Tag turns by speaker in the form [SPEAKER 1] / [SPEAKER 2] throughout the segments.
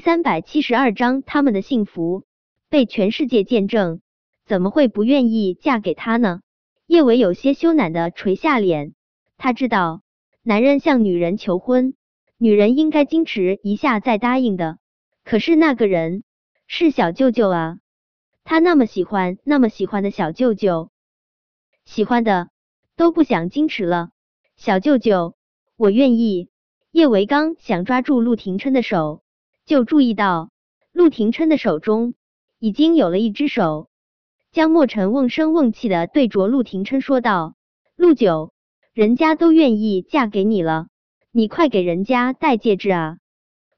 [SPEAKER 1] 三百七十二章，他们的幸福被全世界见证，怎么会不愿意嫁给他呢？叶维有些羞赧的垂下脸，他知道，男人向女人求婚，女人应该矜持一下再答应的。可是那个人是小舅舅啊，他那么喜欢，那么喜欢的小舅舅，喜欢的都不想矜持了。小舅舅，我愿意。叶维刚想抓住陆廷琛的手。就注意到陆廷琛的手中已经有了一只手，江墨尘瓮声瓮气的对着陆廷琛说道：“陆九，人家都愿意嫁给你了，你快给人家戴戒指啊！”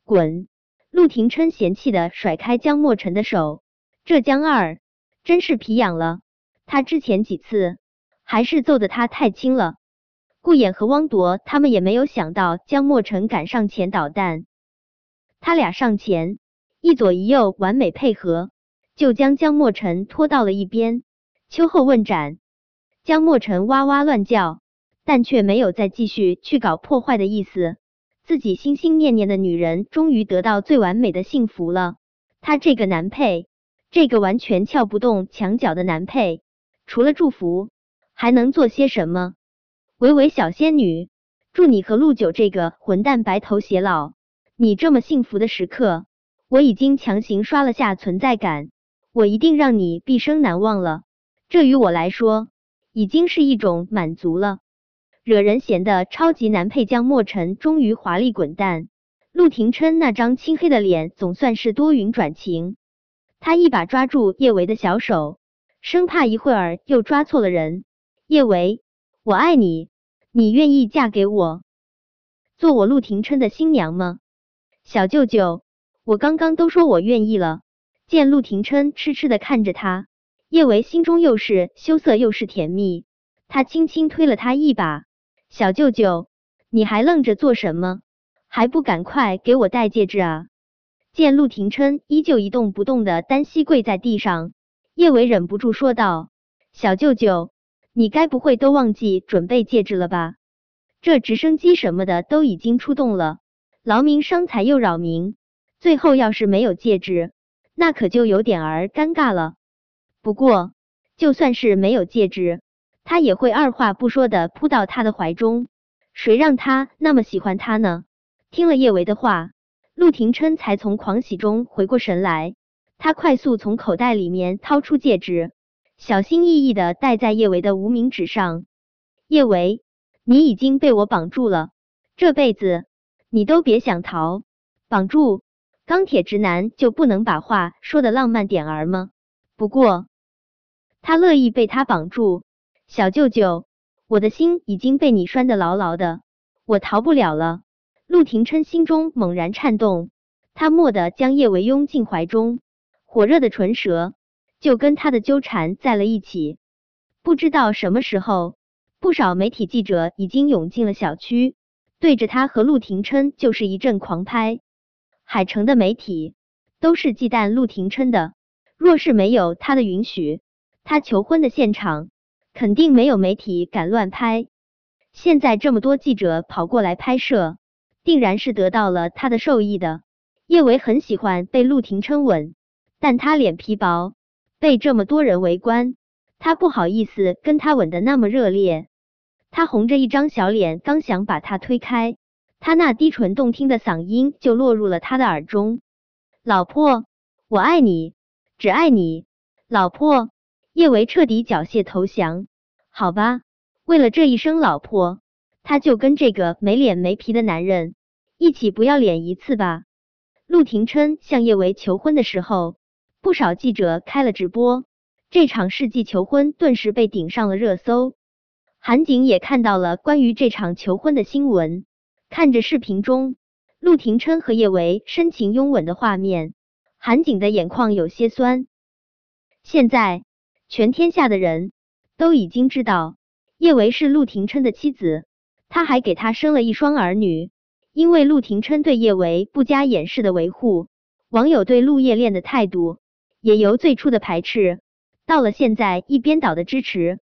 [SPEAKER 1] 滚！陆廷琛嫌弃的甩开江墨尘的手，这江二真是皮痒了，他之前几次还是揍的他太轻了。顾衍和汪铎他们也没有想到江墨尘敢上前捣蛋。他俩上前，一左一右完美配合，就将江墨尘拖到了一边。秋后问斩，江墨尘哇哇乱叫，但却没有再继续去搞破坏的意思。自己心心念念的女人终于得到最完美的幸福了。他这个男配，这个完全撬不动墙角的男配，除了祝福，还能做些什么？维维小仙女，祝你和陆九这个混蛋白头偕老。你这么幸福的时刻，我已经强行刷了下存在感，我一定让你毕生难忘了。这于我来说，已经是一种满足了。惹人嫌的超级男配江莫尘终于华丽滚蛋，陆廷琛那张青黑的脸总算是多云转晴。他一把抓住叶维的小手，生怕一会儿又抓错了人。叶维，我爱你，你愿意嫁给我，做我陆廷琛的新娘吗？小舅舅，我刚刚都说我愿意了。见陆廷琛痴痴的看着他，叶维心中又是羞涩又是甜蜜。他轻轻推了他一把，小舅舅，你还愣着做什么？还不赶快给我戴戒指啊！见陆廷琛依旧一动不动的单膝跪在地上，叶维忍不住说道：“小舅舅，你该不会都忘记准备戒指了吧？这直升机什么的都已经出动了。”劳民伤财又扰民，最后要是没有戒指，那可就有点儿尴尬了。不过，就算是没有戒指，他也会二话不说的扑到他的怀中。谁让他那么喜欢他呢？听了叶维的话，陆廷琛才从狂喜中回过神来。他快速从口袋里面掏出戒指，小心翼翼的戴在叶维的无名指上。叶维，你已经被我绑住了，这辈子。你都别想逃，绑住钢铁直男就不能把话说的浪漫点儿吗？不过他乐意被他绑住，小舅舅，我的心已经被你拴得牢牢的，我逃不了了。陆廷琛心中猛然颤动，他蓦地将叶维拥进怀中，火热的唇舌就跟他的纠缠在了一起。不知道什么时候，不少媒体记者已经涌进了小区。对着他和陆廷琛就是一阵狂拍，海城的媒体都是忌惮陆廷琛的。若是没有他的允许，他求婚的现场肯定没有媒体敢乱拍。现在这么多记者跑过来拍摄，定然是得到了他的授意的。叶维很喜欢被陆廷琛吻，但他脸皮薄，被这么多人围观，他不好意思跟他吻的那么热烈。他红着一张小脸，刚想把他推开，他那低沉动听的嗓音就落入了他的耳中：“老婆，我爱你，只爱你，老婆。”叶维彻底缴械投降。好吧，为了这一声老婆，他就跟这个没脸没皮的男人一起不要脸一次吧。陆廷琛向叶维求婚的时候，不少记者开了直播，这场世纪求婚顿时被顶上了热搜。韩景也看到了关于这场求婚的新闻，看着视频中陆廷琛和叶维深情拥吻的画面，韩景的眼眶有些酸。现在全天下的人都已经知道叶维是陆廷琛的妻子，他还给他生了一双儿女。因为陆廷琛对叶维不加掩饰的维护，网友对陆叶恋的态度也由最初的排斥，到了现在一边倒的支持，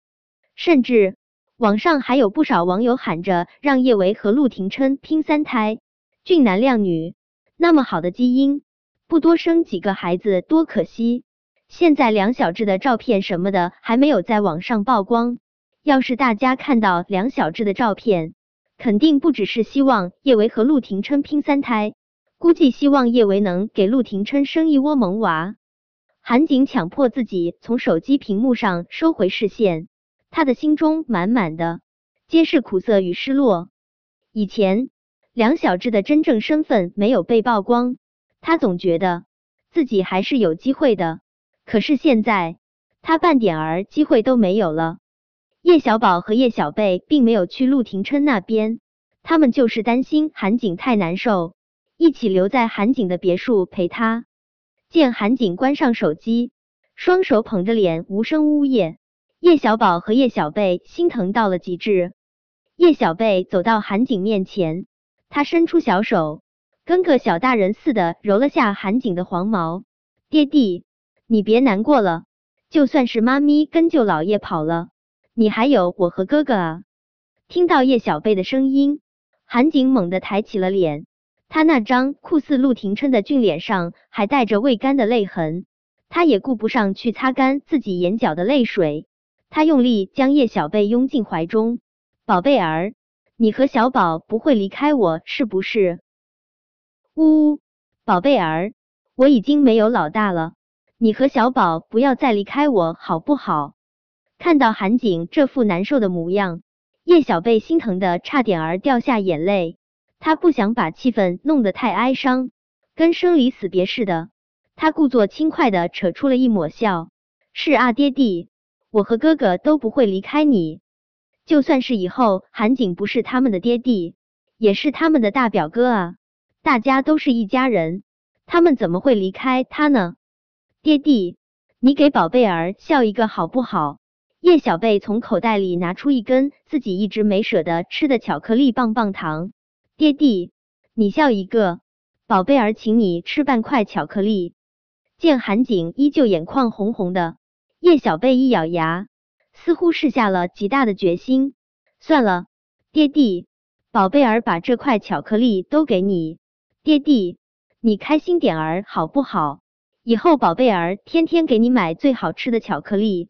[SPEAKER 1] 甚至。网上还有不少网友喊着让叶维和陆廷琛拼三胎，俊男靓女，那么好的基因，不多生几个孩子多可惜。现在梁小志的照片什么的还没有在网上曝光，要是大家看到梁小志的照片，肯定不只是希望叶维和陆廷琛拼三胎，估计希望叶维能给陆廷琛生一窝萌娃。韩景强迫自己从手机屏幕上收回视线，他的心中满满的皆是苦涩与失落。以前梁小志的真正身份没有被曝光，他总觉得自己还是有机会的。可是现在他半点儿机会都没有了。叶小宝和叶小贝并没有去陆廷琛那边，他们就是担心韩景太难受，一起留在韩景的别墅陪他。见韩景关上手机，双手捧着脸无声呜咽，叶小宝和叶小贝心疼到了极致。叶小贝走到韩景面前，他伸出小手，跟个小大人似的揉了下韩景的黄毛。爹地，你别难过了，就算是妈咪跟舅老爷跑了，你还有我和哥哥啊。听到叶小贝的声音，韩景猛地抬起了脸。他那张酷似陆廷琛的俊脸上还带着未干的泪痕，他也顾不上去擦干自己眼角的泪水，他用力将叶小贝拥进怀中，宝贝儿，你和小宝不会离开我是不是？呜呜，宝贝儿，我已经没有老大了，你和小宝不要再离开我好不好？看到韩景这副难受的模样，叶小贝心疼的差点儿掉下眼泪。他不想把气氛弄得太哀伤，跟生离死别似的。他故作轻快的扯出了一抹笑：“是啊，爹地，我和哥哥都不会离开你。就算是以后韩景不是他们的爹地，也是他们的大表哥啊。大家都是一家人，他们怎么会离开他呢？爹地，你给宝贝儿笑一个好不好？”叶小贝从口袋里拿出一根自己一直没舍得吃的巧克力棒棒糖。爹地，你笑一个，宝贝儿，请你吃半块巧克力。见韩景依旧眼眶红红的，叶小贝一咬牙，似乎是下了极大的决心。算了，爹地，宝贝儿把这块巧克力都给你。爹地，你开心点儿好不好？以后宝贝儿天天给你买最好吃的巧克力。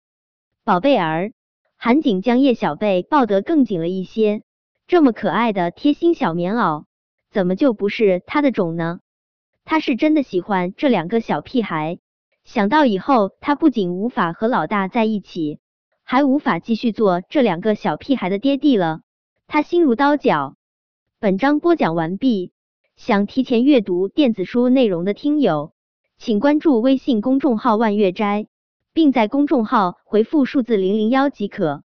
[SPEAKER 1] 宝贝儿，韩景将叶小贝抱得更紧了一些。这么可爱的贴心小棉袄，怎么就不是他的种呢？他是真的喜欢这两个小屁孩。想到以后他不仅无法和老大在一起，还无法继续做这两个小屁孩的爹地了，他心如刀绞。本章播讲完毕。想提前阅读电子书内容的听友，请关注微信公众号“万月斋”，并在公众号回复数字零零幺即可。